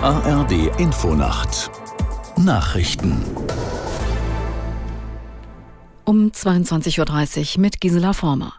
ARD Infonacht Nachrichten um 22.30 Uhr mit Gisela Former.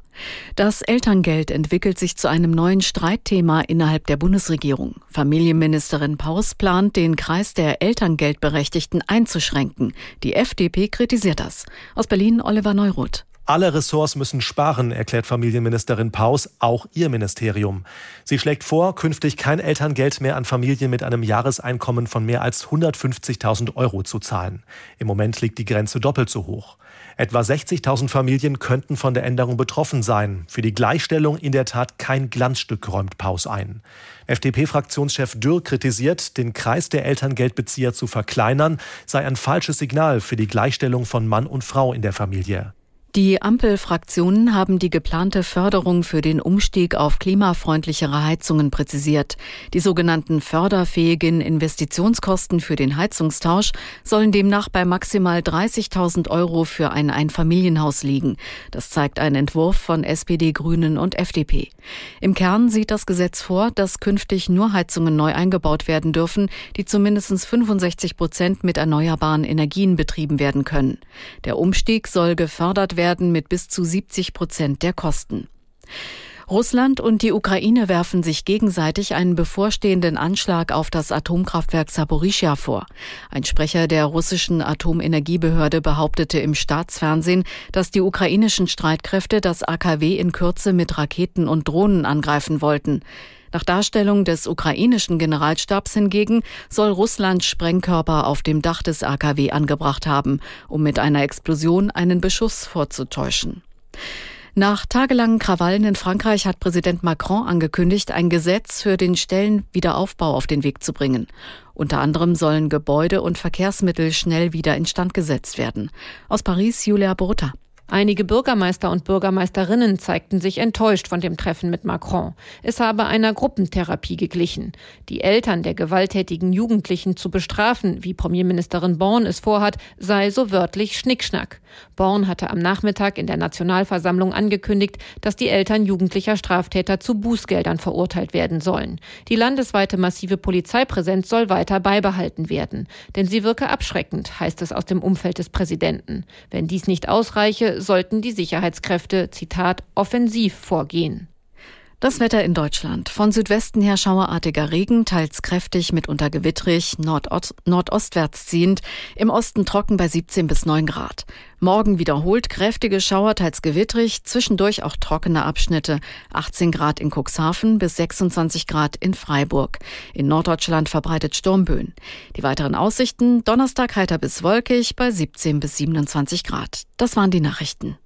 Das Elterngeld entwickelt sich zu einem neuen Streitthema innerhalb der Bundesregierung. Familienministerin Paus plant, den Kreis der Elterngeldberechtigten einzuschränken. Die FDP kritisiert das. Aus Berlin Oliver Neuroth. Alle Ressorts müssen sparen, erklärt Familienministerin Paus, auch ihr Ministerium. Sie schlägt vor, künftig kein Elterngeld mehr an Familien mit einem Jahreseinkommen von mehr als 150.000 Euro zu zahlen. Im Moment liegt die Grenze doppelt so hoch. Etwa 60.000 Familien könnten von der Änderung betroffen sein. Für die Gleichstellung in der Tat kein Glanzstück, räumt Paus ein. FDP-Fraktionschef Dürr kritisiert, den Kreis der Elterngeldbezieher zu verkleinern, sei ein falsches Signal für die Gleichstellung von Mann und Frau in der Familie. Die Ampelfraktionen haben die geplante Förderung für den Umstieg auf klimafreundlichere Heizungen präzisiert. Die sogenannten förderfähigen Investitionskosten für den Heizungstausch sollen demnach bei maximal 30.000 Euro für ein Einfamilienhaus liegen. Das zeigt ein Entwurf von SPD, Grünen und FDP. Im Kern sieht das Gesetz vor, dass künftig nur Heizungen neu eingebaut werden dürfen, die zumindest 65 Prozent mit erneuerbaren Energien betrieben werden können. Der Umstieg soll gefördert werden werden mit bis zu 70 Prozent der Kosten. Russland und die Ukraine werfen sich gegenseitig einen bevorstehenden Anschlag auf das Atomkraftwerk Saporischia vor. Ein Sprecher der russischen Atomenergiebehörde behauptete im Staatsfernsehen, dass die ukrainischen Streitkräfte das AKW in Kürze mit Raketen und Drohnen angreifen wollten. Nach Darstellung des ukrainischen Generalstabs hingegen soll Russland Sprengkörper auf dem Dach des AKW angebracht haben, um mit einer Explosion einen Beschuss vorzutäuschen. Nach tagelangen Krawallen in Frankreich hat Präsident Macron angekündigt, ein Gesetz für den Stellenwiederaufbau auf den Weg zu bringen. Unter anderem sollen Gebäude und Verkehrsmittel schnell wieder instand gesetzt werden. Aus Paris Julia Borota. Einige Bürgermeister und Bürgermeisterinnen zeigten sich enttäuscht von dem Treffen mit Macron. Es habe einer Gruppentherapie geglichen. Die Eltern der gewalttätigen Jugendlichen zu bestrafen, wie Premierministerin Born es vorhat, sei so wörtlich Schnickschnack. Born hatte am Nachmittag in der Nationalversammlung angekündigt, dass die Eltern jugendlicher Straftäter zu Bußgeldern verurteilt werden sollen. Die landesweite massive Polizeipräsenz soll weiter beibehalten werden. Denn sie wirke abschreckend, heißt es aus dem Umfeld des Präsidenten. Wenn dies nicht ausreiche, sollten die Sicherheitskräfte, Zitat, offensiv vorgehen. Das Wetter in Deutschland. Von Südwesten her schauerartiger Regen, teils kräftig, mitunter gewittrig, Nordost nordostwärts ziehend, im Osten trocken bei 17 bis 9 Grad. Morgen wiederholt kräftige Schauer, teils gewittrig, zwischendurch auch trockene Abschnitte, 18 Grad in Cuxhaven bis 26 Grad in Freiburg. In Norddeutschland verbreitet Sturmböen. Die weiteren Aussichten, Donnerstag heiter bis wolkig bei 17 bis 27 Grad. Das waren die Nachrichten.